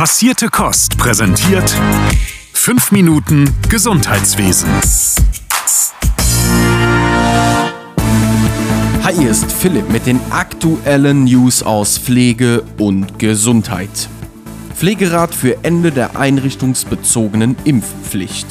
Passierte Kost präsentiert 5 Minuten Gesundheitswesen. Hi, hier ist Philipp mit den aktuellen News aus Pflege und Gesundheit. Pflegerat für Ende der einrichtungsbezogenen Impfpflicht.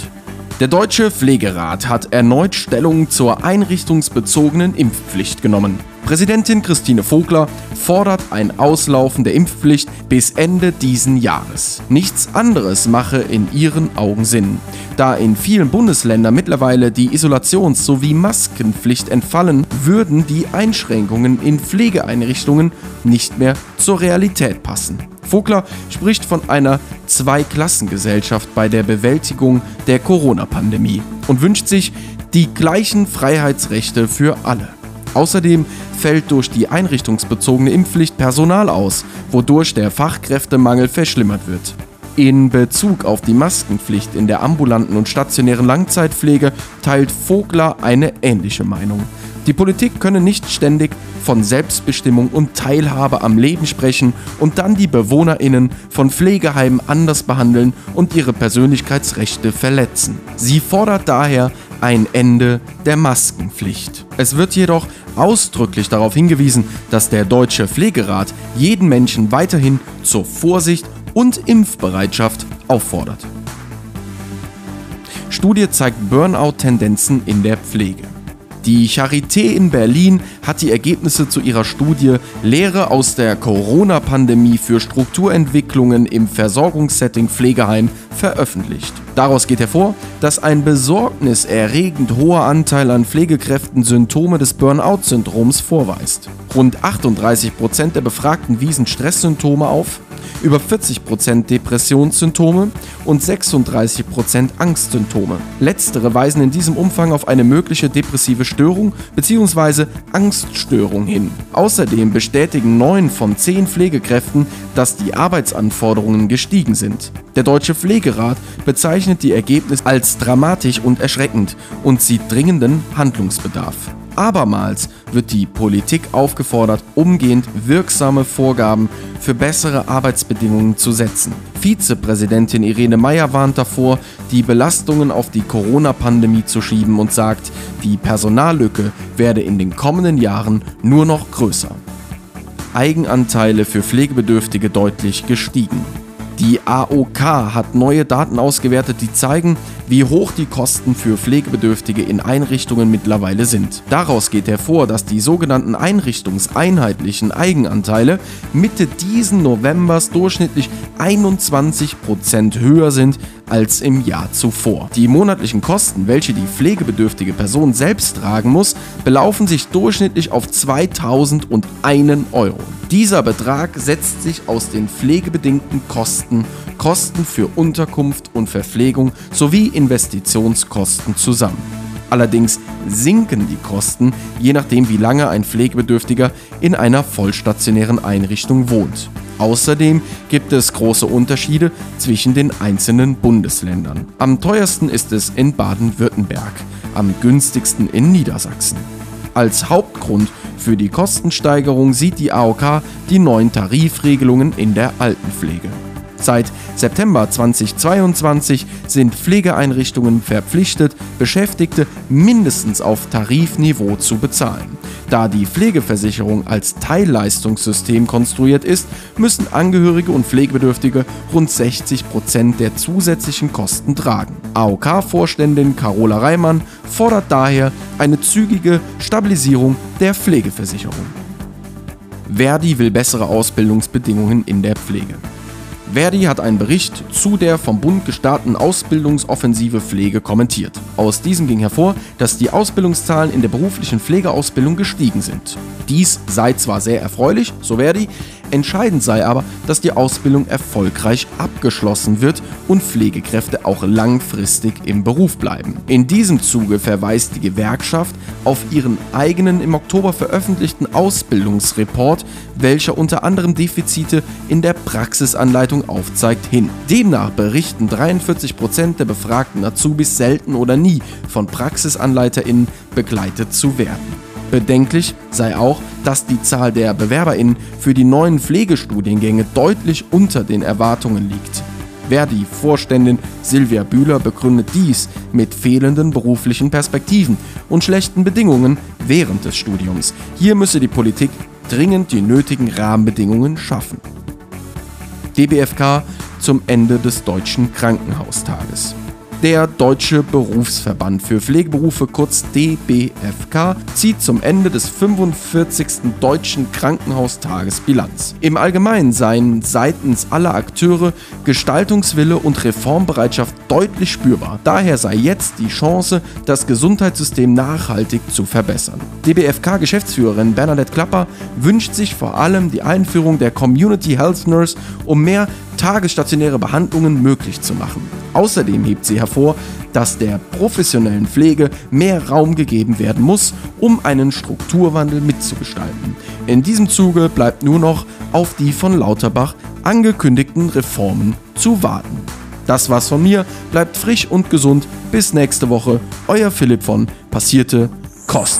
Der Deutsche Pflegerat hat erneut Stellung zur einrichtungsbezogenen Impfpflicht genommen. Präsidentin Christine Vogler fordert ein Auslaufen der Impfpflicht bis Ende diesen Jahres. Nichts anderes mache in ihren Augen Sinn. Da in vielen Bundesländern mittlerweile die Isolations- sowie Maskenpflicht entfallen, würden die Einschränkungen in Pflegeeinrichtungen nicht mehr zur Realität passen. Vogler spricht von einer Zweiklassengesellschaft bei der Bewältigung der Corona-Pandemie und wünscht sich die gleichen Freiheitsrechte für alle. Außerdem fällt durch die einrichtungsbezogene Impfpflicht Personal aus, wodurch der Fachkräftemangel verschlimmert wird. In Bezug auf die Maskenpflicht in der ambulanten und stationären Langzeitpflege teilt Vogler eine ähnliche Meinung. Die Politik könne nicht ständig von Selbstbestimmung und Teilhabe am Leben sprechen und dann die Bewohnerinnen von Pflegeheimen anders behandeln und ihre Persönlichkeitsrechte verletzen. Sie fordert daher ein Ende der Maskenpflicht. Es wird jedoch ausdrücklich darauf hingewiesen, dass der Deutsche Pflegerat jeden Menschen weiterhin zur Vorsicht und Impfbereitschaft auffordert. Studie zeigt Burnout-Tendenzen in der Pflege. Die Charité in Berlin hat die Ergebnisse zu ihrer Studie Lehre aus der Corona-Pandemie für Strukturentwicklungen im Versorgungssetting Pflegeheim veröffentlicht. Daraus geht hervor, dass ein besorgniserregend hoher Anteil an Pflegekräften Symptome des Burnout-Syndroms vorweist. Rund 38 Prozent der Befragten wiesen Stresssymptome auf, über 40% Depressionssymptome und 36% Angstsymptome. Letztere weisen in diesem Umfang auf eine mögliche depressive Störung bzw. Angststörung hin. Außerdem bestätigen 9 von 10 Pflegekräften, dass die Arbeitsanforderungen gestiegen sind. Der Deutsche Pflegerat bezeichnet die Ergebnisse als dramatisch und erschreckend und sieht dringenden Handlungsbedarf. Abermals wird die Politik aufgefordert, umgehend wirksame Vorgaben für bessere Arbeitsbedingungen zu setzen. Vizepräsidentin Irene Meyer warnt davor, die Belastungen auf die Corona-Pandemie zu schieben und sagt, die Personallücke werde in den kommenden Jahren nur noch größer. Eigenanteile für Pflegebedürftige deutlich gestiegen. Die AOK hat neue Daten ausgewertet, die zeigen, wie hoch die Kosten für Pflegebedürftige in Einrichtungen mittlerweile sind. Daraus geht hervor, dass die sogenannten einrichtungseinheitlichen Eigenanteile Mitte diesen Novembers durchschnittlich 21% höher sind als im Jahr zuvor. Die monatlichen Kosten, welche die pflegebedürftige Person selbst tragen muss, belaufen sich durchschnittlich auf 2001 Euro. Dieser Betrag setzt sich aus den pflegebedingten Kosten, Kosten für Unterkunft und Verpflegung sowie Investitionskosten zusammen. Allerdings sinken die Kosten, je nachdem wie lange ein Pflegebedürftiger in einer vollstationären Einrichtung wohnt. Außerdem gibt es große Unterschiede zwischen den einzelnen Bundesländern. Am teuersten ist es in Baden-Württemberg, am günstigsten in Niedersachsen. Als Hauptgrund für die Kostensteigerung sieht die AOK die neuen Tarifregelungen in der Altenpflege. Seit September 2022 sind Pflegeeinrichtungen verpflichtet, Beschäftigte mindestens auf Tarifniveau zu bezahlen. Da die Pflegeversicherung als Teilleistungssystem konstruiert ist, müssen Angehörige und Pflegebedürftige rund 60 Prozent der zusätzlichen Kosten tragen. AOK-Vorständin Carola Reimann fordert daher eine zügige Stabilisierung der Pflegeversicherung. Verdi will bessere Ausbildungsbedingungen in der Pflege. Verdi hat einen Bericht zu der vom Bund gestarteten Ausbildungsoffensive Pflege kommentiert. Aus diesem ging hervor, dass die Ausbildungszahlen in der beruflichen Pflegeausbildung gestiegen sind. Dies sei zwar sehr erfreulich, so Verdi, Entscheidend sei aber, dass die Ausbildung erfolgreich abgeschlossen wird und Pflegekräfte auch langfristig im Beruf bleiben. In diesem Zuge verweist die Gewerkschaft auf ihren eigenen im Oktober veröffentlichten Ausbildungsreport, welcher unter anderem Defizite in der Praxisanleitung aufzeigt, hin. Demnach berichten 43 Prozent der befragten Azubis selten oder nie von PraxisanleiterInnen begleitet zu werden. Bedenklich sei auch, dass die Zahl der BewerberInnen für die neuen Pflegestudiengänge deutlich unter den Erwartungen liegt. Verdi-Vorständin Silvia Bühler begründet dies mit fehlenden beruflichen Perspektiven und schlechten Bedingungen während des Studiums. Hier müsse die Politik dringend die nötigen Rahmenbedingungen schaffen. DBFK zum Ende des Deutschen Krankenhaustages. Der Deutsche Berufsverband für Pflegeberufe kurz DBFK zieht zum Ende des 45. Deutschen Krankenhaustages Bilanz. Im Allgemeinen seien seitens aller Akteure Gestaltungswille und Reformbereitschaft deutlich spürbar. Daher sei jetzt die Chance, das Gesundheitssystem nachhaltig zu verbessern. DBFK-Geschäftsführerin Bernadette Klapper wünscht sich vor allem die Einführung der Community Health Nurse, um mehr tagesstationäre Behandlungen möglich zu machen. Außerdem hebt sie hervor, dass der professionellen Pflege mehr Raum gegeben werden muss, um einen Strukturwandel mitzugestalten. In diesem Zuge bleibt nur noch auf die von Lauterbach angekündigten Reformen zu warten. Das war's von mir, bleibt frisch und gesund, bis nächste Woche, euer Philipp von Passierte Kost.